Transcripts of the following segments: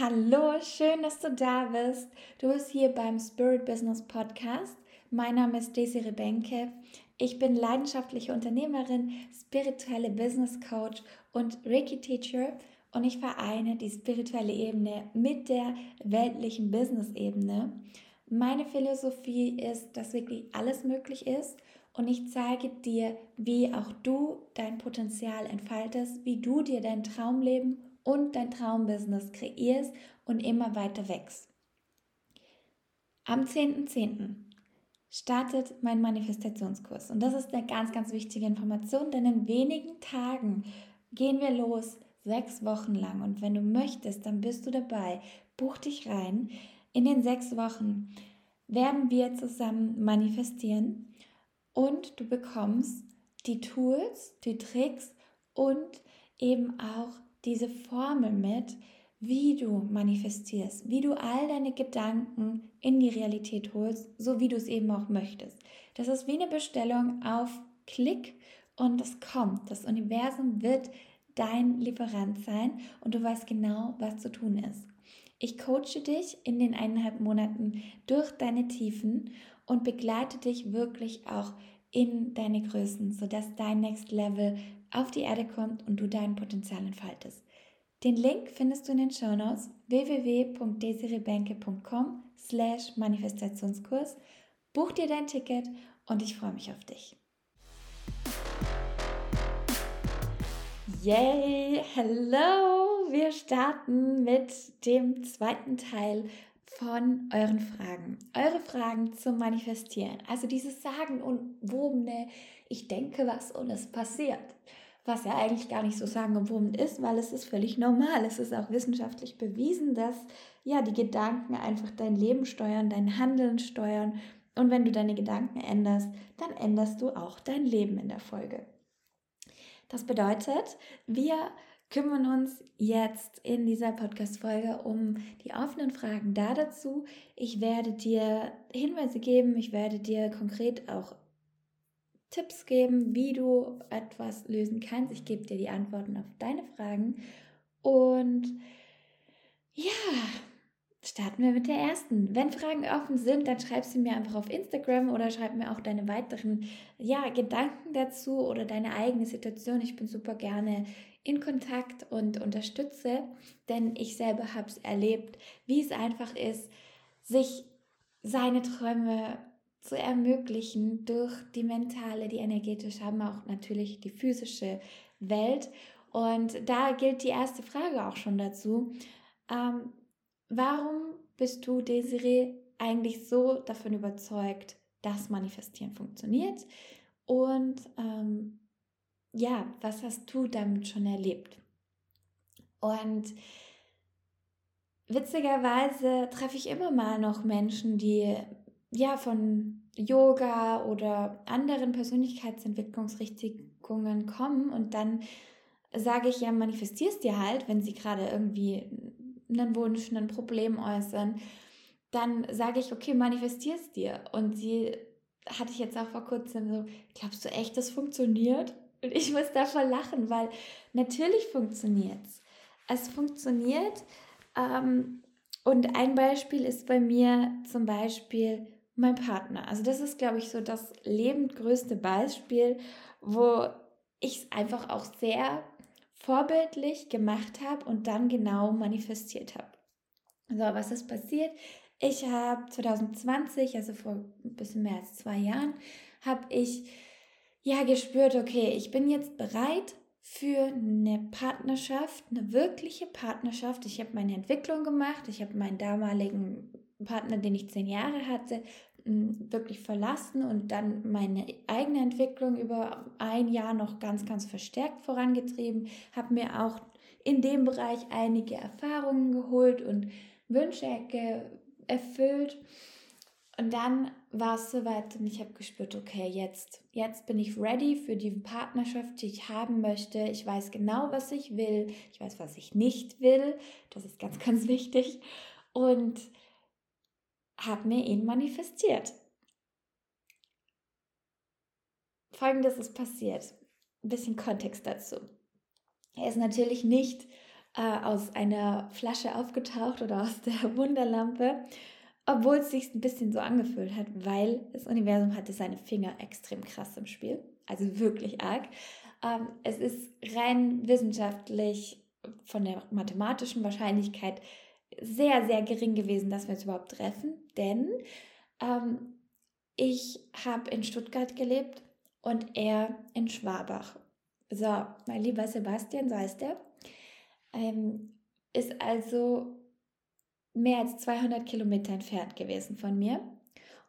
Hallo, schön, dass du da bist. Du bist hier beim Spirit Business Podcast. Mein Name ist Desiree Benke. Ich bin leidenschaftliche Unternehmerin, spirituelle Business Coach und Reiki Teacher und ich vereine die spirituelle Ebene mit der weltlichen Business Ebene. Meine Philosophie ist, dass wirklich alles möglich ist und ich zeige dir, wie auch du dein Potenzial entfaltest, wie du dir dein Traumleben und dein Traumbusiness kreierst und immer weiter wächst. Am 10.10. .10. startet mein Manifestationskurs und das ist eine ganz, ganz wichtige Information, denn in wenigen Tagen gehen wir los, sechs Wochen lang und wenn du möchtest, dann bist du dabei, buch dich rein. In den sechs Wochen werden wir zusammen manifestieren und du bekommst die Tools, die Tricks und eben auch diese Formel mit, wie du manifestierst, wie du all deine Gedanken in die Realität holst, so wie du es eben auch möchtest. Das ist wie eine Bestellung auf Klick und es kommt. Das Universum wird dein Lieferant sein und du weißt genau, was zu tun ist. Ich coache dich in den eineinhalb Monaten durch deine Tiefen und begleite dich wirklich auch in deine Größen, sodass dein Next Level auf die Erde kommt und du dein Potenzial entfaltest. Den Link findest du in den Show Notes www.desirebanke.com slash Manifestationskurs. Buch dir dein Ticket und ich freue mich auf dich. Yay, hello! Wir starten mit dem zweiten Teil von euren Fragen. Eure Fragen zum Manifestieren. Also dieses Sagen und wobene, ich denke was und es passiert was ja eigentlich gar nicht so sagenumwoben ist, weil es ist völlig normal. Es ist auch wissenschaftlich bewiesen, dass ja die Gedanken einfach dein Leben steuern, dein Handeln steuern. Und wenn du deine Gedanken änderst, dann änderst du auch dein Leben in der Folge. Das bedeutet, wir kümmern uns jetzt in dieser Podcast-Folge um die offenen Fragen da dazu. Ich werde dir Hinweise geben, ich werde dir konkret auch Tipps geben, wie du etwas lösen kannst. Ich gebe dir die Antworten auf deine Fragen. Und ja, starten wir mit der ersten. Wenn Fragen offen sind, dann schreib sie mir einfach auf Instagram oder schreib mir auch deine weiteren ja, Gedanken dazu oder deine eigene Situation. Ich bin super gerne in Kontakt und unterstütze, denn ich selber habe es erlebt, wie es einfach ist, sich seine Träume zu ermöglichen durch die mentale, die energetische, aber auch natürlich die physische Welt. Und da gilt die erste Frage auch schon dazu. Ähm, warum bist du, Desiree, eigentlich so davon überzeugt, dass Manifestieren funktioniert? Und ähm, ja, was hast du damit schon erlebt? Und witzigerweise treffe ich immer mal noch Menschen, die ja, von Yoga oder anderen Persönlichkeitsentwicklungsrichtungen kommen und dann sage ich ja, manifestierst dir halt, wenn sie gerade irgendwie einen Wunsch, ein Problem äußern, dann sage ich, okay, manifestierst dir. Und sie hatte ich jetzt auch vor kurzem so, glaubst du echt, das funktioniert? Und ich muss davon lachen, weil natürlich funktioniert es. Es funktioniert. Ähm, und ein Beispiel ist bei mir zum Beispiel mein Partner. Also das ist, glaube ich, so das lebendgrößte Beispiel, wo ich es einfach auch sehr vorbildlich gemacht habe und dann genau manifestiert habe. So, was ist passiert? Ich habe 2020, also vor ein bisschen mehr als zwei Jahren, habe ich ja gespürt, okay, ich bin jetzt bereit für eine Partnerschaft, eine wirkliche Partnerschaft. Ich habe meine Entwicklung gemacht, ich habe meinen damaligen Partner, den ich zehn Jahre hatte, wirklich verlassen und dann meine eigene Entwicklung über ein Jahr noch ganz, ganz verstärkt vorangetrieben, habe mir auch in dem Bereich einige Erfahrungen geholt und Wünsche erfüllt. Und dann war es soweit und ich habe gespürt, okay, jetzt, jetzt bin ich ready für die Partnerschaft, die ich haben möchte. Ich weiß genau, was ich will. Ich weiß, was ich nicht will. Das ist ganz, ganz wichtig. Und habe mir ihn manifestiert. Folgendes ist passiert. Ein bisschen Kontext dazu. Er ist natürlich nicht äh, aus einer Flasche aufgetaucht oder aus der Wunderlampe, obwohl es sich ein bisschen so angefühlt hat, weil das Universum hatte seine Finger extrem krass im Spiel, also wirklich arg. Ähm, es ist rein wissenschaftlich von der mathematischen Wahrscheinlichkeit sehr, sehr gering gewesen, dass wir uns überhaupt treffen, denn ähm, ich habe in Stuttgart gelebt und er in Schwabach. So, mein lieber Sebastian, so heißt er, ähm, ist also mehr als 200 Kilometer entfernt gewesen von mir.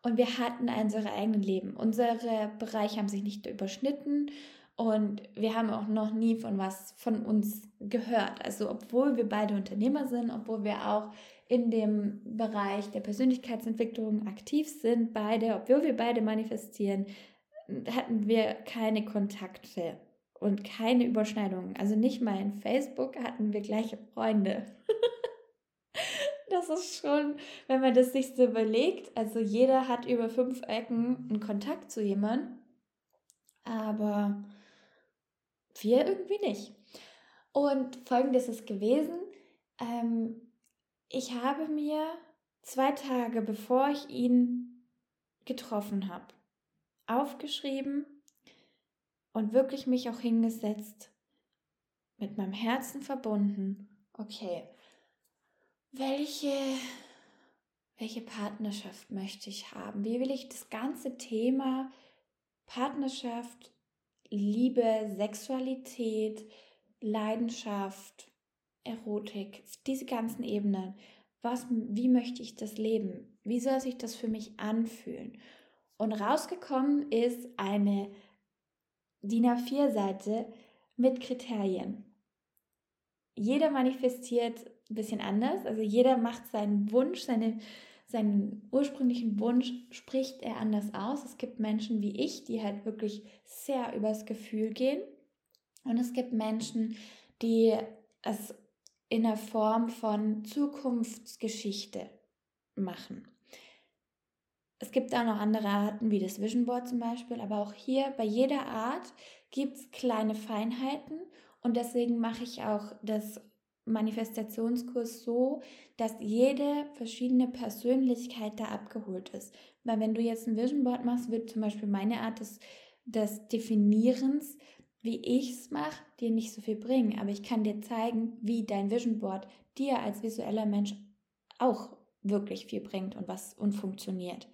Und wir hatten unsere eigenen Leben. Unsere Bereiche haben sich nicht überschnitten und wir haben auch noch nie von was von uns gehört. Also obwohl wir beide Unternehmer sind, obwohl wir auch in dem Bereich der Persönlichkeitsentwicklung aktiv sind, beide, obwohl wir beide manifestieren, hatten wir keine Kontakte und keine Überschneidungen. Also nicht mal in Facebook hatten wir gleiche Freunde. das ist schon, wenn man das sich so überlegt, also jeder hat über fünf Ecken einen Kontakt zu jemandem, aber wir irgendwie nicht. Und folgendes ist gewesen, ähm, ich habe mir zwei Tage bevor ich ihn getroffen habe, aufgeschrieben und wirklich mich auch hingesetzt, mit meinem Herzen verbunden. Okay, welche, welche Partnerschaft möchte ich haben? Wie will ich das ganze Thema Partnerschaft, Liebe, Sexualität, Leidenschaft, Erotik, diese ganzen Ebenen. Was, wie möchte ich das leben? Wie soll sich das für mich anfühlen? Und rausgekommen ist eine DIN A4-Seite mit Kriterien. Jeder manifestiert ein bisschen anders, also jeder macht seinen Wunsch, seine, seinen ursprünglichen Wunsch spricht er anders aus. Es gibt Menschen wie ich, die halt wirklich sehr übers Gefühl gehen. Und es gibt Menschen, die es in der Form von Zukunftsgeschichte machen. Es gibt auch noch andere Arten, wie das Vision Board zum Beispiel, aber auch hier bei jeder Art gibt es kleine Feinheiten und deswegen mache ich auch das Manifestationskurs so, dass jede verschiedene Persönlichkeit da abgeholt ist. Weil wenn du jetzt ein Vision Board machst, wird zum Beispiel meine Art des, des Definierens, wie ich es mache, dir nicht so viel bringen. Aber ich kann dir zeigen, wie dein Vision Board dir als visueller Mensch auch wirklich viel bringt und was und funktioniert.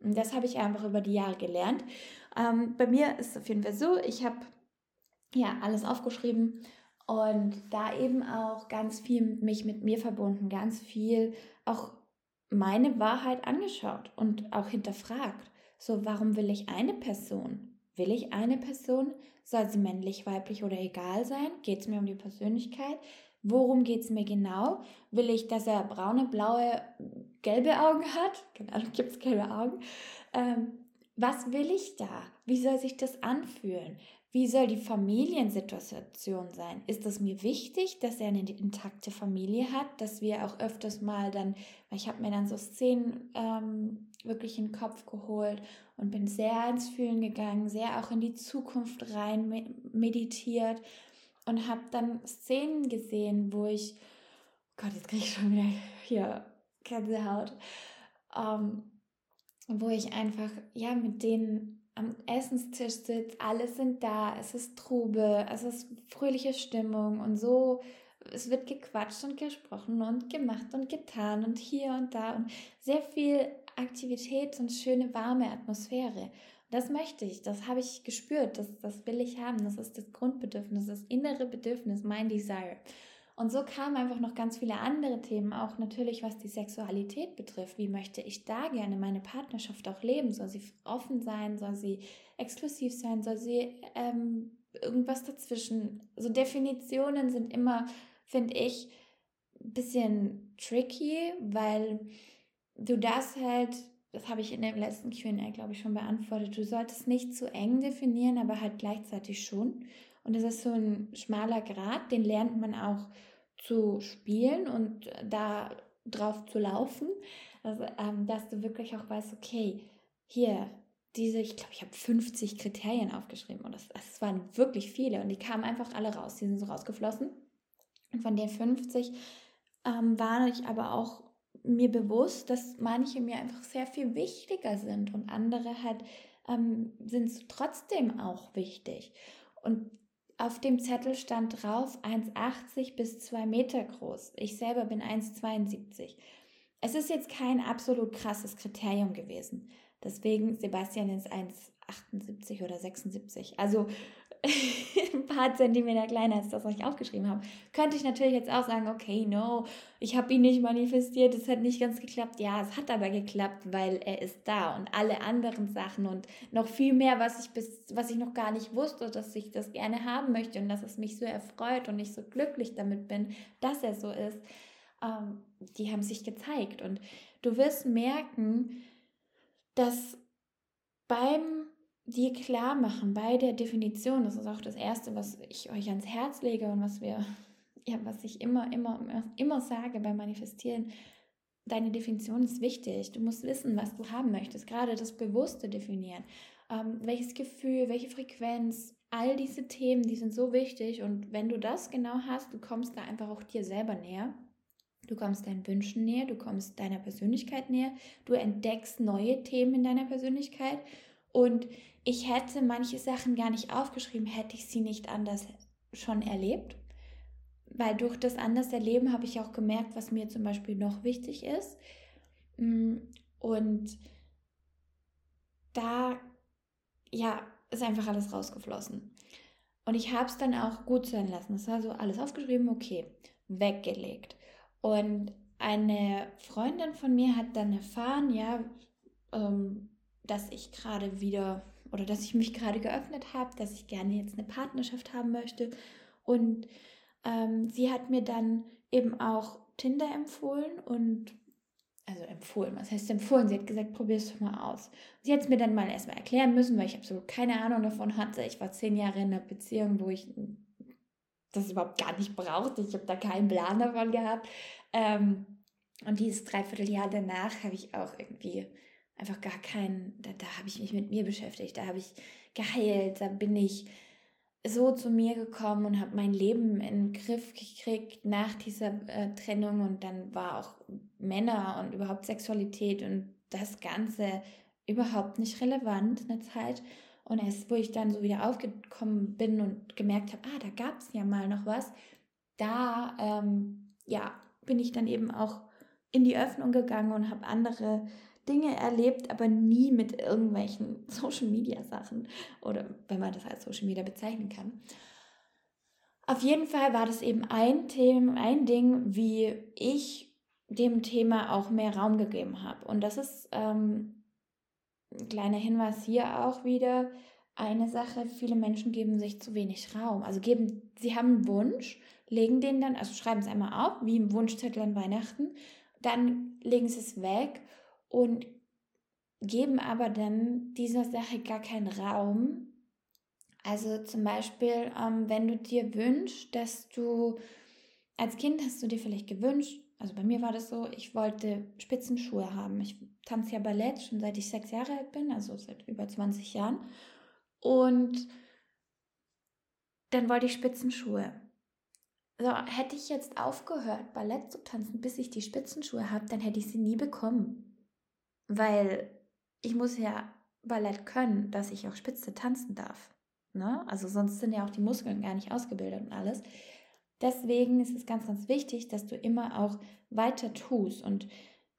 Und das habe ich einfach über die Jahre gelernt. Ähm, bei mir ist es auf jeden Fall so, ich habe ja alles aufgeschrieben und da eben auch ganz viel mich mit mir verbunden, ganz viel auch meine Wahrheit angeschaut und auch hinterfragt. So, warum will ich eine Person? Will ich eine Person? Soll sie männlich, weiblich oder egal sein? Geht es mir um die Persönlichkeit? Worum geht es mir genau? Will ich, dass er braune, blaue, gelbe Augen hat? Genau, gibt es gelbe Augen. Ähm, was will ich da? Wie soll sich das anfühlen? Wie soll die Familiensituation sein? Ist es mir wichtig, dass er eine intakte Familie hat, dass wir auch öfters mal dann, weil ich habe mir dann so Szenen ähm, wirklich in den Kopf geholt und bin sehr ins Fühlen gegangen, sehr auch in die Zukunft rein meditiert und habe dann Szenen gesehen, wo ich, oh Gott, jetzt kriege ich schon wieder hier Gänsehaut, ähm, wo ich einfach, ja, mit denen am Essenstisch sitze, alle sind da, es ist Trube, es ist fröhliche Stimmung und so, es wird gequatscht und gesprochen und gemacht und getan und hier und da und sehr viel Aktivität und schöne warme Atmosphäre. Das möchte ich, das habe ich gespürt, das, das will ich haben, das ist das Grundbedürfnis, das innere Bedürfnis, mein Desire. Und so kamen einfach noch ganz viele andere Themen, auch natürlich was die Sexualität betrifft. Wie möchte ich da gerne meine Partnerschaft auch leben? Soll sie offen sein? Soll sie exklusiv sein? Soll sie ähm, irgendwas dazwischen? So Definitionen sind immer, finde ich, ein bisschen tricky, weil du das halt das habe ich in dem letzten QA, glaube ich, schon beantwortet. Du solltest nicht zu eng definieren, aber halt gleichzeitig schon. Und das ist so ein schmaler Grad, den lernt man auch zu spielen und da drauf zu laufen. Also, ähm, dass du wirklich auch weißt, okay, hier, diese, ich glaube, ich habe 50 Kriterien aufgeschrieben und das, das waren wirklich viele und die kamen einfach alle raus, die sind so rausgeflossen. Und von den 50 ähm, war ich aber auch mir bewusst, dass manche mir einfach sehr viel wichtiger sind und andere halt ähm, sind trotzdem auch wichtig. Und auf dem Zettel stand drauf 1,80 bis 2 Meter groß. Ich selber bin 1,72. Es ist jetzt kein absolut krasses Kriterium gewesen. Deswegen, Sebastian ist 1,78 oder 76. Also ein paar Zentimeter kleiner als das, was ich aufgeschrieben habe. Könnte ich natürlich jetzt auch sagen, okay, no, ich habe ihn nicht manifestiert, es hat nicht ganz geklappt. Ja, es hat aber geklappt, weil er ist da und alle anderen Sachen und noch viel mehr, was ich bis, was ich noch gar nicht wusste, dass ich das gerne haben möchte und dass es mich so erfreut und ich so glücklich damit bin, dass er so ist, ähm, die haben sich gezeigt. Und du wirst merken, dass beim dir klar machen bei der Definition, das ist auch das Erste, was ich euch ans Herz lege und was wir, ja, was ich immer, immer, immer sage beim Manifestieren, deine Definition ist wichtig. Du musst wissen, was du haben möchtest, gerade das Bewusste definieren. Ähm, welches Gefühl, welche Frequenz, all diese Themen, die sind so wichtig und wenn du das genau hast, du kommst da einfach auch dir selber näher. Du kommst deinen Wünschen näher, du kommst deiner Persönlichkeit näher, du entdeckst neue Themen in deiner Persönlichkeit und ich hätte manche Sachen gar nicht aufgeschrieben, hätte ich sie nicht anders schon erlebt. Weil durch das anders erleben habe ich auch gemerkt, was mir zum Beispiel noch wichtig ist. Mm, und da, ja, ist einfach alles rausgeflossen. Und ich habe es dann auch gut sein lassen. Es war so alles aufgeschrieben, okay, weggelegt. Und eine Freundin von mir hat dann erfahren, ja, ähm, dass ich gerade wieder oder dass ich mich gerade geöffnet habe, dass ich gerne jetzt eine Partnerschaft haben möchte. Und ähm, sie hat mir dann eben auch Tinder empfohlen und also empfohlen, was heißt empfohlen? Sie hat gesagt, probier es mal aus. Sie hat es mir dann mal erstmal erklären müssen, weil ich absolut keine Ahnung davon hatte. Ich war zehn Jahre in einer Beziehung, wo ich das überhaupt gar nicht brauchte. Ich habe da keinen Plan davon gehabt. Ähm, und dieses Dreivierteljahr danach habe ich auch irgendwie einfach gar keinen, da, da habe ich mich mit mir beschäftigt, da habe ich geheilt, da bin ich so zu mir gekommen und habe mein Leben in den Griff gekriegt nach dieser äh, Trennung und dann war auch Männer und überhaupt Sexualität und das Ganze überhaupt nicht relevant eine Zeit. Und erst, wo ich dann so wieder aufgekommen bin und gemerkt habe, ah, da gab es ja mal noch was, da, ähm, ja, bin ich dann eben auch in die Öffnung gegangen und habe andere Dinge erlebt, aber nie mit irgendwelchen Social Media Sachen oder wenn man das als Social Media bezeichnen kann. Auf jeden Fall war das eben ein Thema, ein Ding, wie ich dem Thema auch mehr Raum gegeben habe. Und das ist ähm, ein kleiner Hinweis hier auch wieder. Eine Sache, viele Menschen geben sich zu wenig Raum. Also geben, sie haben einen Wunsch, legen den dann, also schreiben es einmal auf, wie im Wunschzettel an Weihnachten, dann legen sie es weg und geben aber dann dieser Sache gar keinen Raum. Also zum Beispiel, ähm, wenn du dir wünschst, dass du als Kind hast du dir vielleicht gewünscht, also bei mir war das so, ich wollte Spitzenschuhe haben. Ich tanze ja Ballett schon seit ich sechs Jahre alt bin, also seit über 20 Jahren. Und dann wollte ich Spitzenschuhe. So, hätte ich jetzt aufgehört, Ballett zu tanzen, bis ich die Spitzenschuhe habe, dann hätte ich sie nie bekommen. Weil ich muss ja Ballett können, dass ich auch Spitze tanzen darf. Ne? Also sonst sind ja auch die Muskeln gar nicht ausgebildet und alles. Deswegen ist es ganz, ganz wichtig, dass du immer auch weiter tust. Und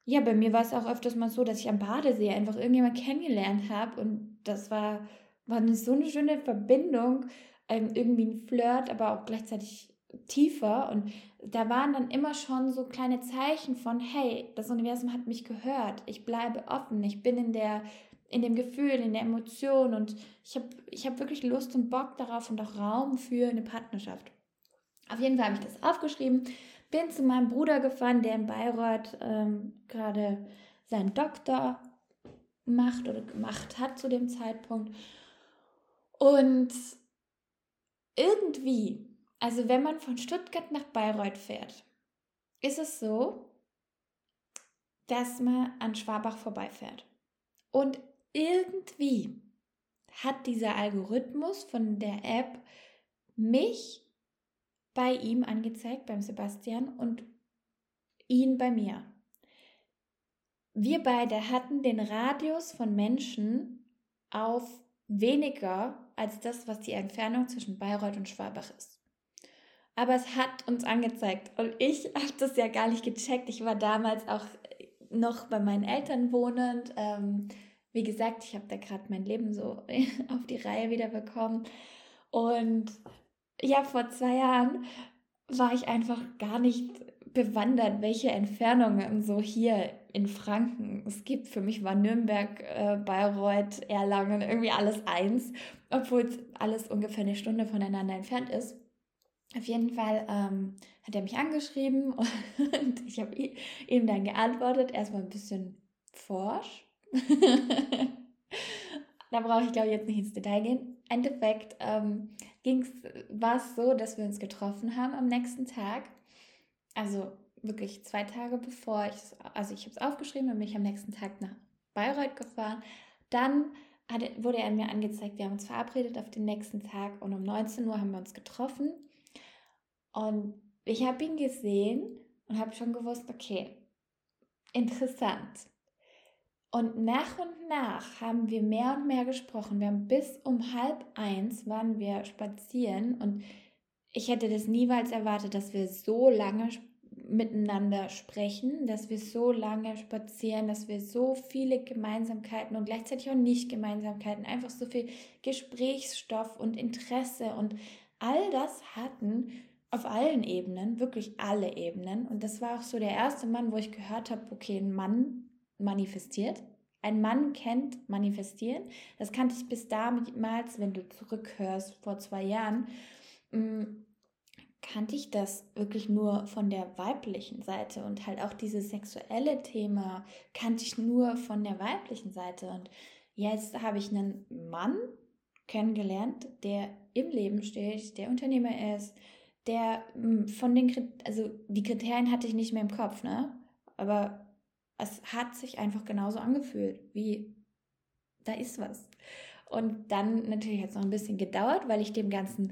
ja, bei mir war es auch öfters mal so, dass ich am Badesee einfach irgendjemand kennengelernt habe und das war, war so eine schöne Verbindung, irgendwie ein Flirt, aber auch gleichzeitig tiefer und da waren dann immer schon so kleine Zeichen von, hey, das Universum hat mich gehört, ich bleibe offen, ich bin in der in dem Gefühl, in der Emotion und ich habe ich hab wirklich Lust und Bock darauf und auch Raum für eine Partnerschaft. Auf jeden Fall habe ich das aufgeschrieben, bin zu meinem Bruder gefahren, der in Bayreuth ähm, gerade seinen Doktor macht oder gemacht hat zu dem Zeitpunkt. Und irgendwie also wenn man von Stuttgart nach Bayreuth fährt, ist es so, dass man an Schwabach vorbeifährt. Und irgendwie hat dieser Algorithmus von der App mich bei ihm angezeigt, beim Sebastian, und ihn bei mir. Wir beide hatten den Radius von Menschen auf weniger als das, was die Entfernung zwischen Bayreuth und Schwalbach ist. Aber es hat uns angezeigt und ich habe das ja gar nicht gecheckt. Ich war damals auch noch bei meinen Eltern wohnend. Ähm, wie gesagt, ich habe da gerade mein Leben so auf die Reihe wieder bekommen. Und ja, vor zwei Jahren war ich einfach gar nicht bewandert, welche Entfernungen so hier in Franken es gibt. Für mich war Nürnberg, äh, Bayreuth, Erlangen irgendwie alles eins, obwohl es alles ungefähr eine Stunde voneinander entfernt ist. Auf jeden Fall ähm, hat er mich angeschrieben und ich habe ihm dann geantwortet, erstmal ein bisschen forsch. da brauche ich, glaube ich, jetzt nicht ins Detail gehen. Im Endeffekt ähm, war es so, dass wir uns getroffen haben am nächsten Tag. Also wirklich zwei Tage bevor ich, also ich habe es aufgeschrieben und bin ich am nächsten Tag nach Bayreuth gefahren. Dann hatte, wurde er mir angezeigt, wir haben uns verabredet auf den nächsten Tag und um 19 Uhr haben wir uns getroffen. Und ich habe ihn gesehen und habe schon gewusst, okay, interessant. Und nach und nach haben wir mehr und mehr gesprochen. Wir haben bis um halb eins waren wir spazieren und ich hätte das niemals erwartet, dass wir so lange miteinander sprechen, dass wir so lange spazieren, dass wir so viele Gemeinsamkeiten und gleichzeitig auch nicht Gemeinsamkeiten, einfach so viel Gesprächsstoff und Interesse und all das hatten auf allen Ebenen, wirklich alle Ebenen. Und das war auch so der erste Mann, wo ich gehört habe, okay, ein Mann manifestiert. Ein Mann kennt manifestieren. Das kannte ich bis damals, wenn du zurückhörst, vor zwei Jahren, mm, kannte ich das wirklich nur von der weiblichen Seite und halt auch dieses sexuelle Thema kannte ich nur von der weiblichen Seite. Und jetzt habe ich einen Mann kennengelernt, der im Leben steht, der Unternehmer ist, der hm, von den, also die Kriterien hatte ich nicht mehr im Kopf, ne? Aber es hat sich einfach genauso angefühlt, wie da ist was. Und dann natürlich hat es noch ein bisschen gedauert, weil ich dem Ganzen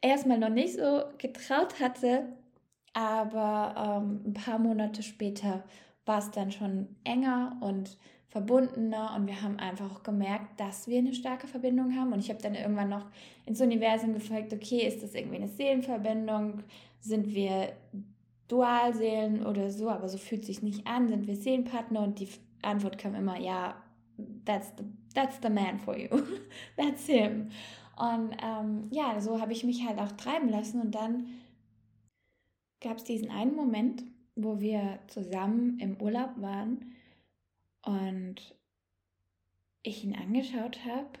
erstmal noch nicht so getraut hatte. Aber ähm, ein paar Monate später war es dann schon enger und verbundener und wir haben einfach auch gemerkt, dass wir eine starke Verbindung haben. Und ich habe dann irgendwann noch ins Universum gefragt, okay, ist das irgendwie eine Seelenverbindung? Sind wir Dualseelen oder so? Aber so fühlt sich nicht an. Sind wir Seelenpartner? Und die Antwort kam immer, ja, that's the, that's the man for you. that's him. Und ähm, ja, so habe ich mich halt auch treiben lassen. Und dann gab es diesen einen Moment, wo wir zusammen im Urlaub waren und ich ihn angeschaut habe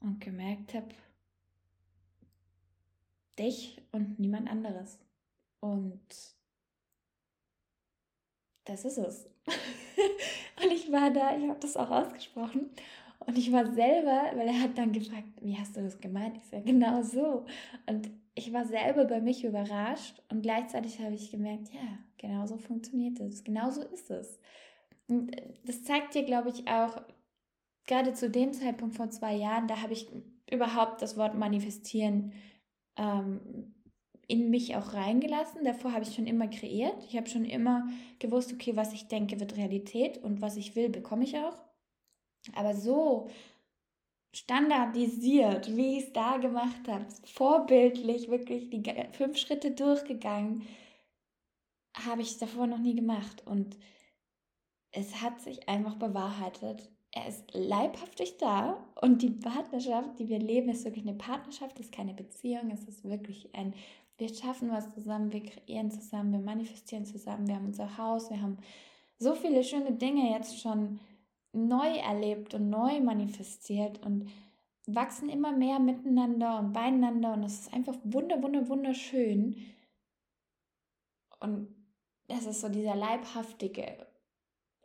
und gemerkt habe, dich und niemand anderes. Und das ist es. und ich war da, ich habe das auch ausgesprochen. Und ich war selber, weil er hat dann gefragt, wie hast du das gemeint? Ich sage, genau so. Und ich war selber bei mich überrascht und gleichzeitig habe ich gemerkt, ja, genau so funktioniert es, genau so ist es. Und äh, das zeigt dir, glaube ich, auch, gerade zu dem Zeitpunkt vor zwei Jahren, da habe ich überhaupt das Wort manifestieren ähm, in mich auch reingelassen. Davor habe ich schon immer kreiert. Ich habe schon immer gewusst, okay, was ich denke, wird Realität und was ich will, bekomme ich auch. Aber so standardisiert, wie ich es da gemacht habe, vorbildlich, wirklich die fünf Schritte durchgegangen, habe ich davor noch nie gemacht. Und es hat sich einfach bewahrheitet. Er ist leibhaftig da und die Partnerschaft, die wir leben, ist wirklich eine Partnerschaft, ist keine Beziehung, es ist wirklich ein, wir schaffen was zusammen, wir kreieren zusammen, wir manifestieren zusammen, wir haben unser Haus, wir haben so viele schöne Dinge jetzt schon neu erlebt und neu manifestiert und wachsen immer mehr miteinander und beieinander und es ist einfach wunder, wunder, wunderschön. Und es ist so dieser leibhaftige,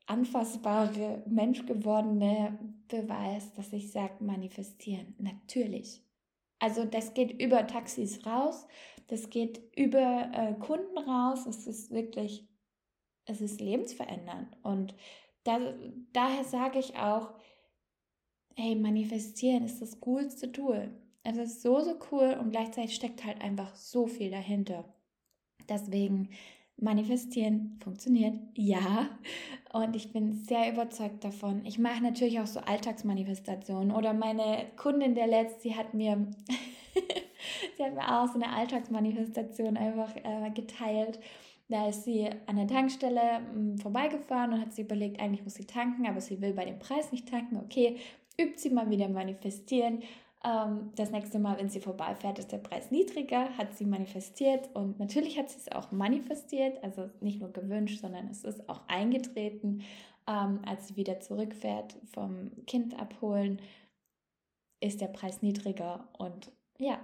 anfassbare, menschgewordene Beweis, dass ich sage, manifestieren. Natürlich. Also das geht über Taxis raus, das geht über äh, Kunden raus, es ist wirklich, es ist lebensverändernd. Und da, daher sage ich auch, hey, manifestieren ist das coolste Tool. Es ist so, so cool und gleichzeitig steckt halt einfach so viel dahinter. Deswegen manifestieren funktioniert, ja. Und ich bin sehr überzeugt davon. Ich mache natürlich auch so Alltagsmanifestationen. Oder meine Kundin der letzte, sie hat mir, sie hat mir auch so eine Alltagsmanifestation einfach äh, geteilt. Da ist sie an der Tankstelle mh, hm, vorbeigefahren und hat sich überlegt, eigentlich muss sie tanken, aber sie will bei dem Preis nicht tanken. Okay, übt sie mal wieder manifestieren. Ähm, das nächste Mal, wenn sie vorbeifährt, ist der Preis niedriger, hat sie manifestiert und natürlich hat sie es auch manifestiert, also nicht nur gewünscht, sondern es ist auch eingetreten, ähm, als sie wieder zurückfährt vom Kind abholen, ist der Preis niedriger und ja,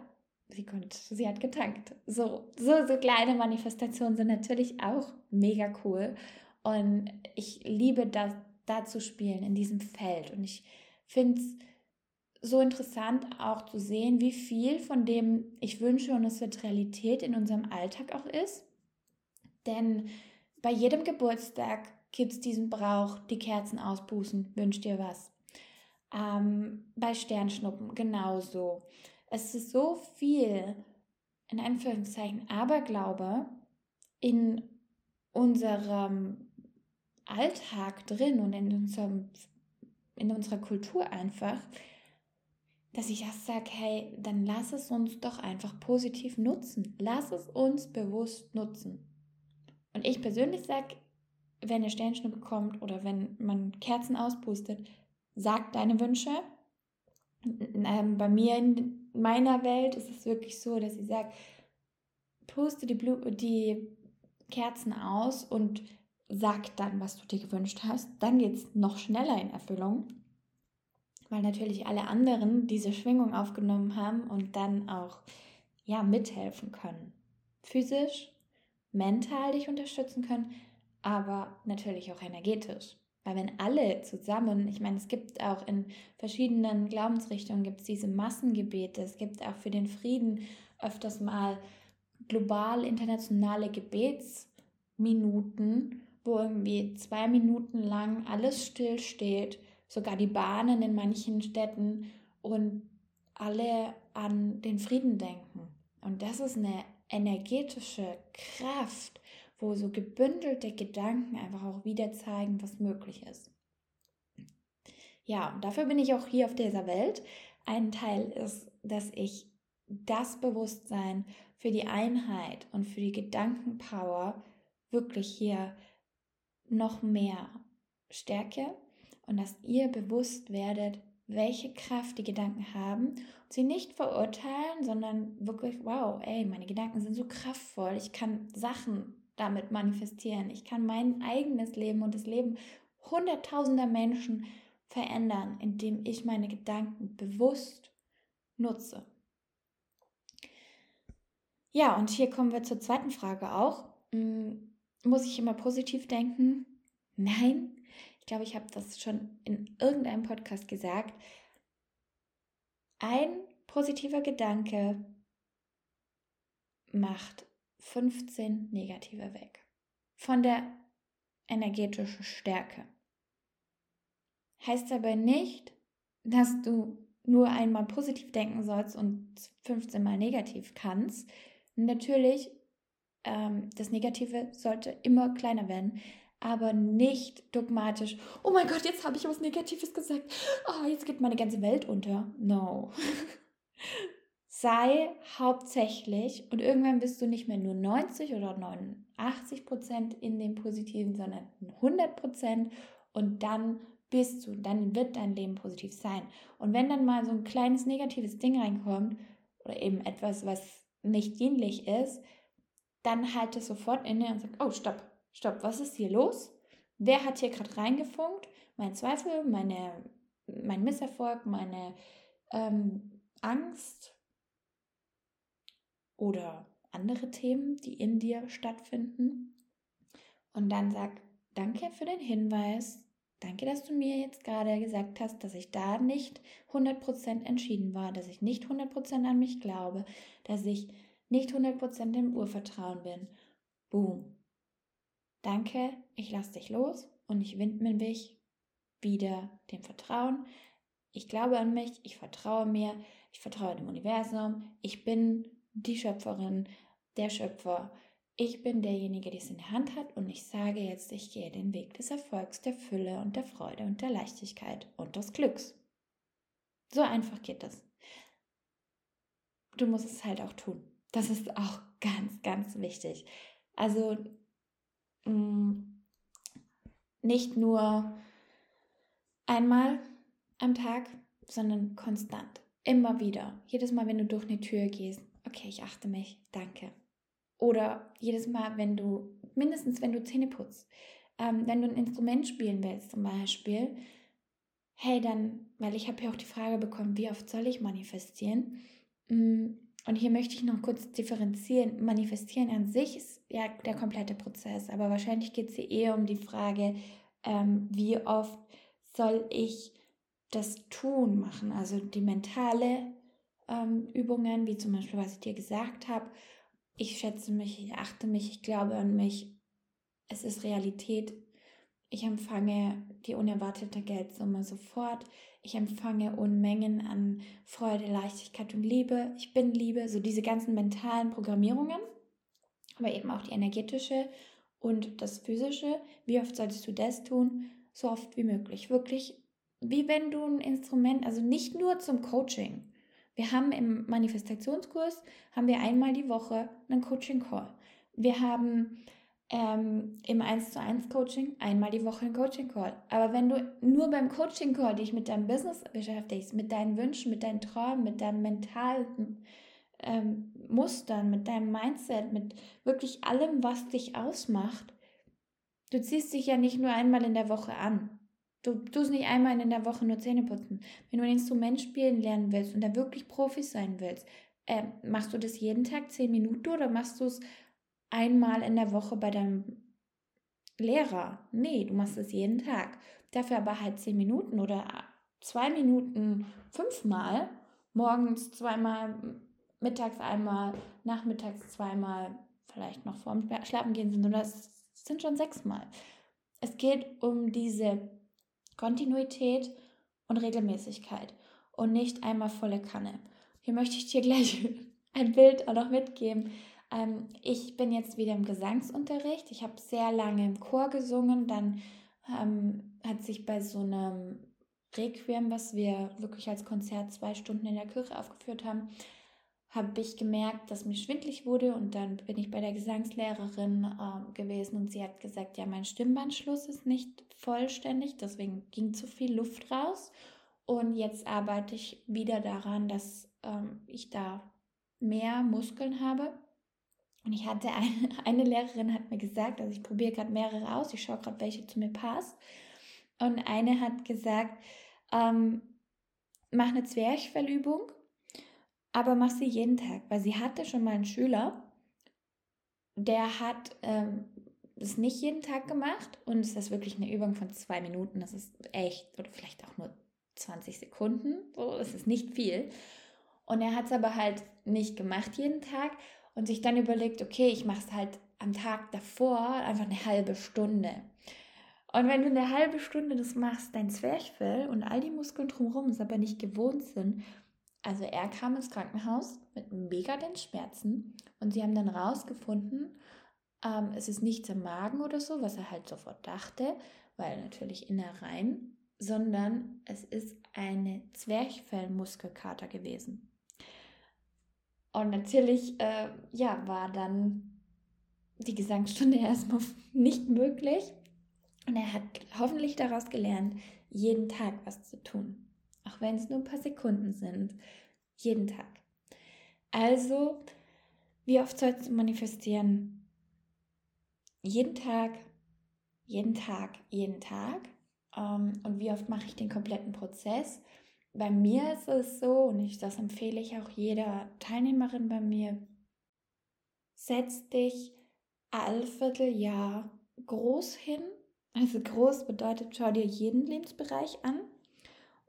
sie konnte, sie hat getankt. So, so, so kleine Manifestationen sind natürlich auch mega cool. Und ich liebe das, da zu spielen in diesem Feld. Und ich finde es so interessant auch zu sehen, wie viel von dem ich wünsche und es wird Realität in unserem Alltag auch ist. Denn bei jedem Geburtstag gibt es diesen Brauch, die Kerzen ausbußen, wünscht dir was. Ähm, bei Sternschnuppen genauso. Es ist so viel, in Anführungszeichen, Aberglaube in unserem Alltag drin und in, unserem, in unserer Kultur einfach, dass ich erst sage, hey, dann lass es uns doch einfach positiv nutzen. Lass es uns bewusst nutzen. Und ich persönlich sage, wenn eine Sternschnuppe kommt oder wenn man Kerzen auspustet, sag deine Wünsche. Ähm, bei mir in meiner Welt ist es wirklich so, dass ich sage, puste die, Blu die Kerzen aus und sag dann, was du dir gewünscht hast. Dann geht es noch schneller in Erfüllung weil natürlich alle anderen diese Schwingung aufgenommen haben und dann auch ja mithelfen können. Physisch, mental dich unterstützen können, aber natürlich auch energetisch. Weil wenn alle zusammen, ich meine, es gibt auch in verschiedenen Glaubensrichtungen gibt es diese Massengebete, es gibt auch für den Frieden öfters mal global internationale Gebetsminuten, wo irgendwie zwei Minuten lang alles still steht sogar die Bahnen in manchen Städten und alle an den Frieden denken. Und das ist eine energetische Kraft, wo so gebündelte Gedanken einfach auch wieder zeigen, was möglich ist. Ja, und dafür bin ich auch hier auf dieser Welt. Ein Teil ist, dass ich das Bewusstsein für die Einheit und für die Gedankenpower wirklich hier noch mehr stärke und dass ihr bewusst werdet, welche Kraft die Gedanken haben und sie nicht verurteilen, sondern wirklich, wow, ey, meine Gedanken sind so kraftvoll, ich kann Sachen damit manifestieren, ich kann mein eigenes Leben und das Leben hunderttausender Menschen verändern, indem ich meine Gedanken bewusst nutze. Ja, und hier kommen wir zur zweiten Frage auch. Hm, muss ich immer positiv denken? Nein, ich glaube, ich habe das schon in irgendeinem Podcast gesagt, ein positiver Gedanke macht 15 negative weg. Von der energetischen Stärke. Heißt aber nicht, dass du nur einmal positiv denken sollst und 15 mal negativ kannst. Natürlich, ähm, das Negative sollte immer kleiner werden, aber nicht dogmatisch, oh mein Gott, jetzt habe ich was Negatives gesagt, oh, jetzt geht meine ganze Welt unter. No. Sei hauptsächlich, und irgendwann bist du nicht mehr nur 90 oder 89 Prozent in dem Positiven, sondern 100 Prozent und dann bist du, dann wird dein Leben positiv sein. Und wenn dann mal so ein kleines negatives Ding reinkommt oder eben etwas, was nicht dienlich ist, dann halt es sofort inne und sag, oh, stopp, stopp, was ist hier los? Wer hat hier gerade reingefunkt? Mein Zweifel, meine, mein Misserfolg, meine ähm, Angst oder andere Themen, die in dir stattfinden. Und dann sag, danke für den Hinweis. Danke, dass du mir jetzt gerade gesagt hast, dass ich da nicht 100% entschieden war, dass ich nicht 100% an mich glaube, dass ich nicht 100% im Urvertrauen bin. Boom. Danke, ich lasse dich los und ich widme mich wieder dem Vertrauen. Ich glaube an mich, ich vertraue mir, ich vertraue dem Universum, ich bin die Schöpferin, der Schöpfer. ich bin derjenige, der es in der Hand hat und ich sage jetzt, ich gehe den Weg des Erfolgs, der Fülle und der Freude und der Leichtigkeit und des Glücks. So einfach geht das. Du musst es halt auch tun. Das ist auch ganz, ganz wichtig. Also nicht nur einmal am Tag, sondern konstant. Immer wieder. Jedes Mal, wenn du durch eine Tür gehst. Okay, ich achte mich. Danke. Oder jedes Mal, wenn du, mindestens wenn du Zähne putzt. Ähm, wenn du ein Instrument spielen willst zum Beispiel. Hey, dann, weil ich habe ja auch die Frage bekommen, wie oft soll ich manifestieren? Mm, und hier möchte ich noch kurz differenzieren. Manifestieren an sich ist ja der komplette Prozess, aber wahrscheinlich geht es hier eher um die Frage, ähm, wie oft soll ich das Tun machen, also die mentale ähm, Übungen, wie zum Beispiel, was ich dir gesagt habe. Ich schätze mich, ich achte mich, ich glaube an mich. Es ist Realität. Ich empfange die unerwartete Geldsumme sofort. Ich empfange Unmengen an Freude, Leichtigkeit und Liebe. Ich bin Liebe, so diese ganzen mentalen Programmierungen, aber eben auch die energetische und das physische. Wie oft solltest du das tun? So oft wie möglich. Wirklich wie wenn du ein Instrument, also nicht nur zum Coaching. Wir haben im Manifestationskurs, haben wir einmal die Woche einen Coaching-Call. Wir haben ähm, im 1 zu 1 Coaching einmal die Woche einen Coaching-Call. Aber wenn du nur beim Coaching-Call dich mit deinem Business beschäftigst, mit deinen Wünschen, mit deinen Träumen, mit deinem mentalen ähm, Mustern, mit deinem Mindset, mit wirklich allem, was dich ausmacht, du ziehst dich ja nicht nur einmal in der Woche an. Du tust nicht einmal in der Woche nur Zähne putzen. Wenn du ein Instrument spielen lernen willst und da wirklich Profi sein willst, äh, machst du das jeden Tag zehn Minuten oder machst du es einmal in der Woche bei deinem Lehrer? Nee, du machst es jeden Tag. Dafür aber halt zehn Minuten oder zwei Minuten fünfmal. Morgens zweimal, mittags einmal, nachmittags zweimal, vielleicht noch vorm Schlafen gehen sind. Und das sind schon sechsmal. Es geht um diese Kontinuität und Regelmäßigkeit und nicht einmal volle Kanne. Hier möchte ich dir gleich ein Bild auch noch mitgeben. Ähm, ich bin jetzt wieder im Gesangsunterricht. Ich habe sehr lange im Chor gesungen. Dann ähm, hat sich bei so einem Requiem, was wir wirklich als Konzert zwei Stunden in der Kirche aufgeführt haben, habe ich gemerkt, dass mir schwindlig wurde und dann bin ich bei der Gesangslehrerin äh, gewesen und sie hat gesagt, ja, mein Stimmbandschluss ist nicht vollständig, deswegen ging zu viel Luft raus und jetzt arbeite ich wieder daran, dass ähm, ich da mehr Muskeln habe. Und ich hatte eine, eine Lehrerin hat mir gesagt, also ich probiere gerade mehrere aus, ich schaue gerade, welche zu mir passt. Und eine hat gesagt, ähm, mach eine Zwerchfellübung aber mach sie jeden Tag, weil sie hatte schon mal einen Schüler, der hat ähm, nicht jeden Tag gemacht und es ist wirklich eine Übung von zwei Minuten. Das ist echt, oder vielleicht auch nur 20 Sekunden, so, das ist nicht viel. Und er hat es aber halt nicht gemacht jeden Tag und sich dann überlegt, okay, ich mache es halt am Tag davor einfach eine halbe Stunde. Und wenn du eine halbe Stunde das machst, dein Zwerchfell und all die Muskeln drumherum es aber nicht gewohnt sind, also er kam ins Krankenhaus mit mega den Schmerzen und sie haben dann rausgefunden, ähm, es ist nichts im Magen oder so, was er halt sofort dachte, weil natürlich Innereien, sondern es ist eine Zwerchfellmuskelkater gewesen. Und natürlich, äh, ja, war dann die Gesangsstunde erstmal nicht möglich. Und er hat hoffentlich daraus gelernt, jeden Tag was zu tun auch wenn es nur ein paar Sekunden sind, jeden Tag. Also, wie oft sollst du manifestieren? Jeden Tag, jeden Tag, jeden Tag. Ähm, und wie oft mache ich den kompletten Prozess? Bei mir ist es so, und ich, das empfehle ich auch jeder Teilnehmerin bei mir, setz dich all Vierteljahr groß hin. Also groß bedeutet, schau dir jeden Lebensbereich an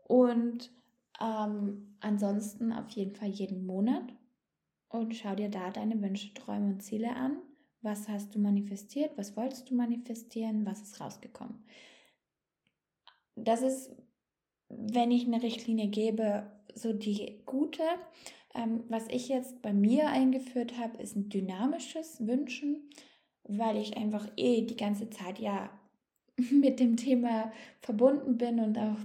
und ähm, ansonsten auf jeden Fall jeden Monat und schau dir da deine Wünsche, Träume und Ziele an. Was hast du manifestiert? Was wolltest du manifestieren? Was ist rausgekommen? Das ist, wenn ich eine Richtlinie gebe, so die gute. Ähm, was ich jetzt bei mir eingeführt habe, ist ein dynamisches Wünschen, weil ich einfach eh die ganze Zeit ja mit dem Thema verbunden bin und auch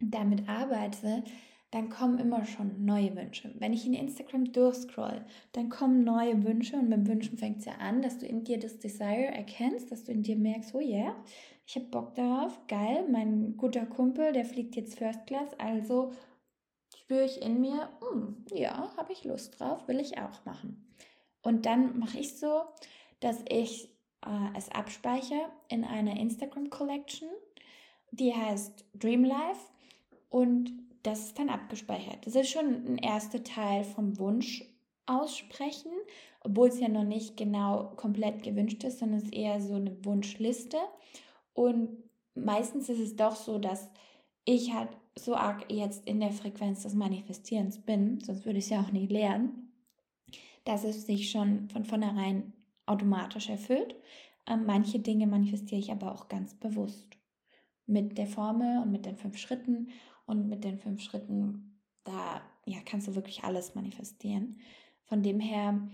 damit arbeite, dann kommen immer schon neue Wünsche. Wenn ich in Instagram durchscroll, dann kommen neue Wünsche und mit Wünschen fängt es ja an, dass du in dir das Desire erkennst, dass du in dir merkst, oh yeah, ich habe Bock darauf, geil, mein guter Kumpel, der fliegt jetzt First Class, also spüre ich in mir, hm, ja, habe ich Lust drauf, will ich auch machen. Und dann mache ich so, dass ich äh, es abspeichere in einer Instagram Collection, die heißt Dream Life und das ist dann abgespeichert. Das ist schon ein erster Teil vom Wunsch aussprechen, obwohl es ja noch nicht genau komplett gewünscht ist, sondern es ist eher so eine Wunschliste. Und meistens ist es doch so, dass ich halt so arg jetzt in der Frequenz des Manifestierens bin, sonst würde ich es ja auch nie lernen, dass es sich schon von vornherein automatisch erfüllt. Ähm, manche Dinge manifestiere ich aber auch ganz bewusst mit der Formel und mit den fünf Schritten und mit den fünf Schritten, da ja, kannst du wirklich alles manifestieren. Von dem her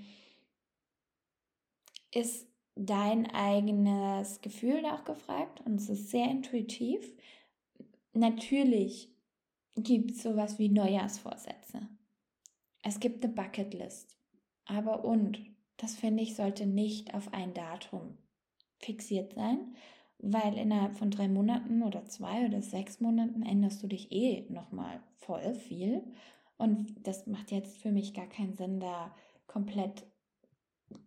ist dein eigenes Gefühl auch gefragt und es ist sehr intuitiv. Natürlich gibt es sowas wie Neujahrsvorsätze. Es gibt eine Bucketlist. Aber und, das finde ich, sollte nicht auf ein Datum fixiert sein, weil innerhalb von drei Monaten oder zwei oder sechs Monaten änderst du dich eh nochmal voll viel. Und das macht jetzt für mich gar keinen Sinn, da komplett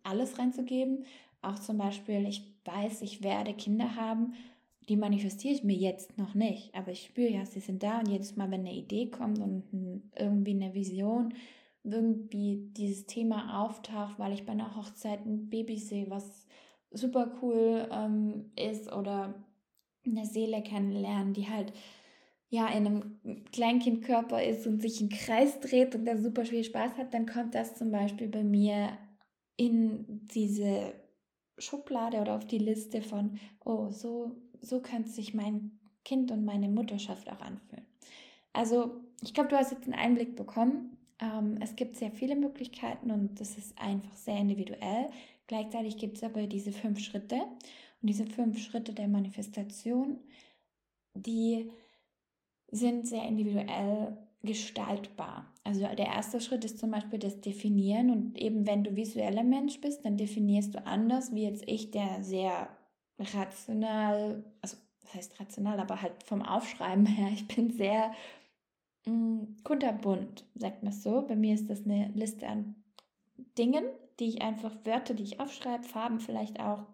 alles reinzugeben, auch zum Beispiel, ich weiß, ich werde Kinder haben, die manifestiere ich mir jetzt noch nicht, aber ich spüre ja, sie sind da und jedes Mal, wenn eine Idee kommt und irgendwie eine Vision, irgendwie dieses Thema auftaucht, weil ich bei einer Hochzeit ein Baby sehe, was super cool ähm, ist oder eine Seele kennenlernen, die halt ja in einem Kleinkindkörper ist und sich im Kreis dreht und da super viel Spaß hat, dann kommt das zum Beispiel bei mir in diese Schublade oder auf die Liste von, oh, so, so könnte sich mein Kind und meine Mutterschaft auch anfühlen. Also, ich glaube, du hast jetzt einen Einblick bekommen. Ähm, es gibt sehr viele Möglichkeiten und das ist einfach sehr individuell. Gleichzeitig gibt es aber diese fünf Schritte und diese fünf Schritte der Manifestation, die sind sehr individuell gestaltbar. Also der erste Schritt ist zum Beispiel das Definieren und eben wenn du visueller Mensch bist, dann definierst du anders, wie jetzt ich, der sehr rational, also das heißt rational, aber halt vom Aufschreiben her, ich bin sehr mh, mm, kunterbunt, sagt man so. Bei mir ist das eine Liste an Dingen, die ich einfach, Wörter, die ich aufschreibe, Farben vielleicht auch.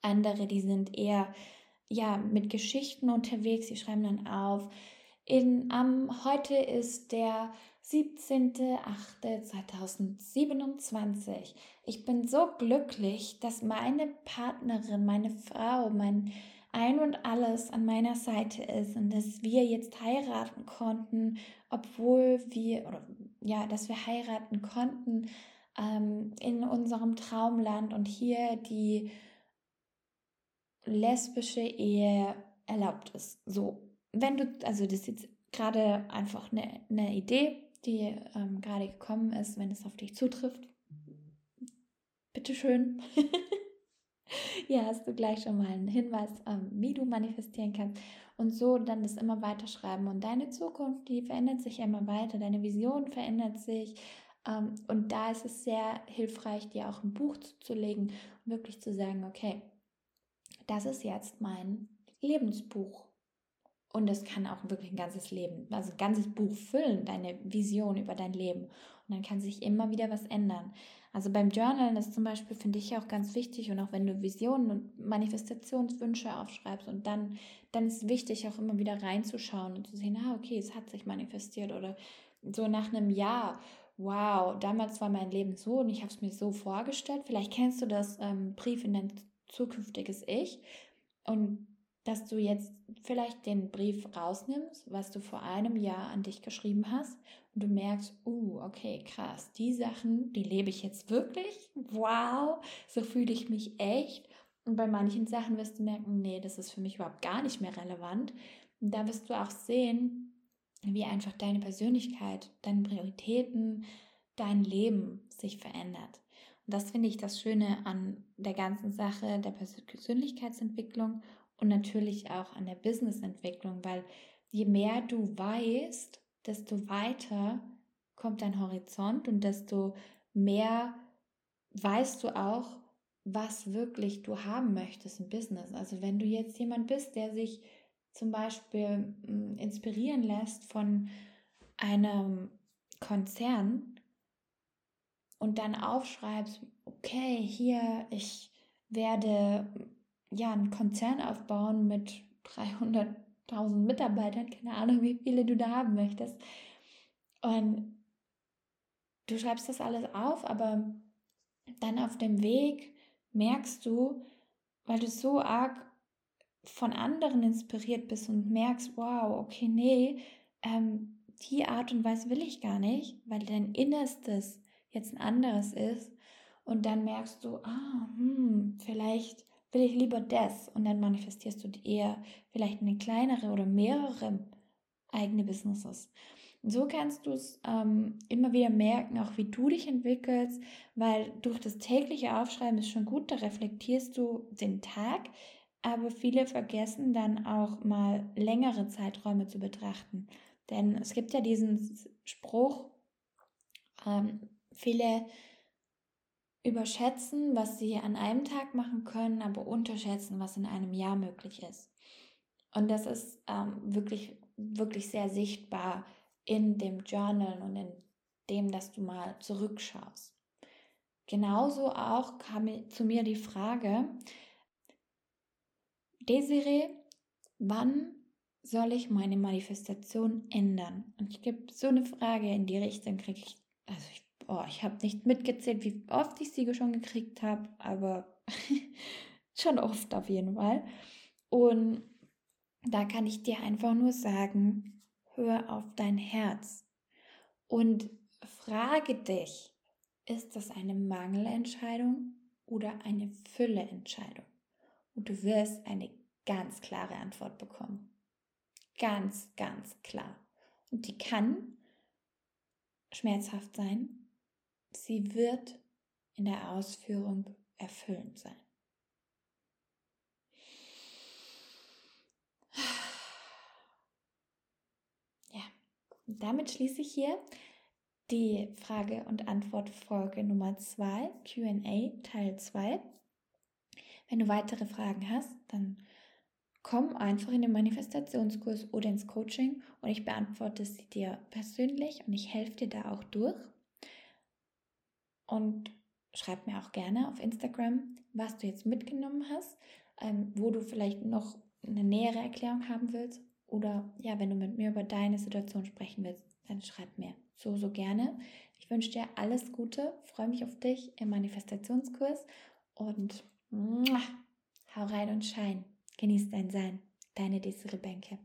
Andere, die sind eher ja mit Geschichten unterwegs, die schreiben dann auf, in, um, heute ist der 17.08.2027. Ich bin so glücklich, dass meine Partnerin, meine Frau, mein Ein und alles an meiner Seite ist und dass wir jetzt heiraten konnten, obwohl wir, oder ja, dass wir heiraten konnten ähm, in unserem Traumland und hier die lesbische Ehe erlaubt ist. So, wenn du, also das ist jetzt gerade einfach eine, eine Idee, die ähm, gerade gekommen ist, wenn es auf dich zutrifft, bitteschön. ja, hast du gleich schon mal einen Hinweis, ähm, wie du manifestieren kannst und so dann das immer weiterschreiben. Und deine Zukunft, die verändert sich immer weiter, deine Vision verändert sich. Ähm, und da ist es sehr hilfreich, dir auch ein Buch zuzulegen und wirklich zu sagen, okay, das ist jetzt mein Lebensbuch. Und es kann auch wirklich ein ganzes Leben, also ein ganzes Buch füllen, deine Vision über dein Leben. Und dann kann sich immer wieder was ändern. Also beim Journalen ist zum Beispiel, finde ich auch ganz wichtig und auch wenn du Visionen und Manifestationswünsche aufschreibst und dann, dann ist wichtig auch immer wieder reinzuschauen und zu sehen, ah, okay, es hat sich manifestiert oder so nach einem Jahr, wow, damals war mein Leben so und ich habe es mir so vorgestellt. Vielleicht kennst du das ähm, Brief in dein zukünftiges Ich und dass du jetzt vielleicht den Brief rausnimmst, was du vor einem Jahr an dich geschrieben hast und du merkst, uh, okay, krass, die Sachen, die lebe ich jetzt wirklich. Wow, so fühle ich mich echt. Und bei manchen Sachen wirst du merken, nee, das ist für mich überhaupt gar nicht mehr relevant. Und da wirst du auch sehen, wie einfach deine Persönlichkeit, deine Prioritäten, dein Leben sich verändert. Und das finde ich das Schöne an der ganzen Sache der Persönlichkeitsentwicklung und natürlich auch an der Businessentwicklung, weil je mehr du weißt, desto weiter kommt dein Horizont und desto mehr weißt du auch, was wirklich du haben möchtest im Business. Also wenn du jetzt jemand bist, der sich zum Beispiel hm, inspirieren lässt von einem Konzern und dann aufschreibst, okay, hier, ich werde ja einen Konzern aufbauen mit 300.000 Mitarbeitern, keine Ahnung, wie viele du da haben möchtest. Und du schreibst das alles auf, aber dann auf dem Weg merkst du, weil du so arg von anderen inspiriert bist und merkst, wow, okay, nee, ähm, die Art und Weise will ich gar nicht, weil dein Innerstes jetzt ein anderes ist. Und dann merkst du, ah, hm, vielleicht will ich lieber das. Und dann manifestierst du eher vielleicht eine kleinere oder mehrere eigene Businesses. So kannst du es ähm, immer wieder merken, auch wie du dich entwickelst, weil durch das tägliche Aufschreiben ist schon gut, da reflektierst du den Tag, aber viele vergessen dann auch mal längere Zeiträume zu betrachten. Denn es gibt ja diesen Spruch, ähm, viele überschätzen, was sie an einem Tag machen können, aber unterschätzen, was in einem Jahr möglich ist. Und das ist ähm, wirklich, wirklich sehr sichtbar in dem Journal und in dem, dass du mal zurückschaust. Genauso auch kam zu mir die Frage, Desiree, wann soll ich meine Manifestation ändern? Und ich gebe so eine Frage in die Richtung, kriege ich, also ich, oh, ich habe nicht mitgezählt, wie oft ich sie schon gekriegt habe, aber schon oft auf jeden Fall. Und da kann ich dir einfach nur sagen, hör auf dein Herz und frage dich, ist das eine Mangelentscheidung oder eine Fülleentscheidung? Und du wirst eine ganz klare Antwort bekommen. Ganz, ganz klar. Und die kann schmerzhaft sein. Sie wird in der Ausführung erfüllend sein. Ja, damit schließe ich hier die Frage- und Antwort-Folge Nummer 2, QA Teil 2. Wenn du weitere Fragen hast, dann komm einfach in den Manifestationskurs oder ins Coaching und ich beantworte sie dir persönlich und ich helfe dir da auch durch. Und schreib mir auch gerne auf Instagram, was du jetzt mitgenommen hast, ähm, wo du vielleicht noch eine nähere Erklärung haben willst oder ja, wenn du mit mir über deine Situation sprechen willst, dann schreib mir so, so gerne. Ich wünsche dir alles Gute, freue mich auf dich im Manifestationskurs und Hau rein und schein. Genieß dein Sein. Deine Desiree Bänke.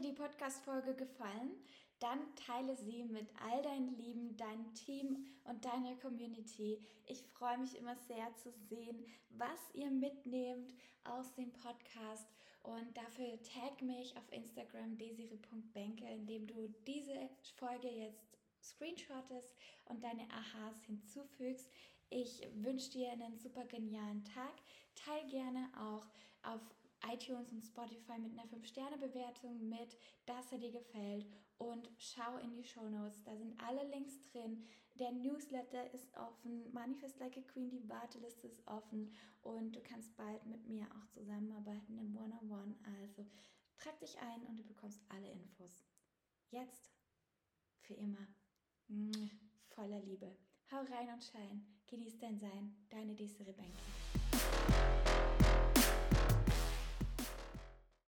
Dir die Podcast-Folge gefallen? Dann teile sie mit all deinen Lieben, deinem Team und deiner Community. Ich freue mich immer sehr zu sehen, was ihr mitnehmt aus dem Podcast. Und dafür tag mich auf Instagram desire.bänke, indem du diese Folge jetzt screenshottest und deine Aha's hinzufügst. Ich wünsche dir einen super genialen Tag. Teil gerne auch auf iTunes und Spotify mit einer 5-Sterne-Bewertung mit, dass er dir gefällt und schau in die Show Notes. Da sind alle Links drin. Der Newsletter ist offen, Manifest Like a Queen, die Warteliste ist offen und du kannst bald mit mir auch zusammenarbeiten im One-on-One. Also trag dich ein und du bekommst alle Infos. Jetzt für immer voller Liebe. Hau rein und schein. Genieß dein Sein. Deine Desiree Benke.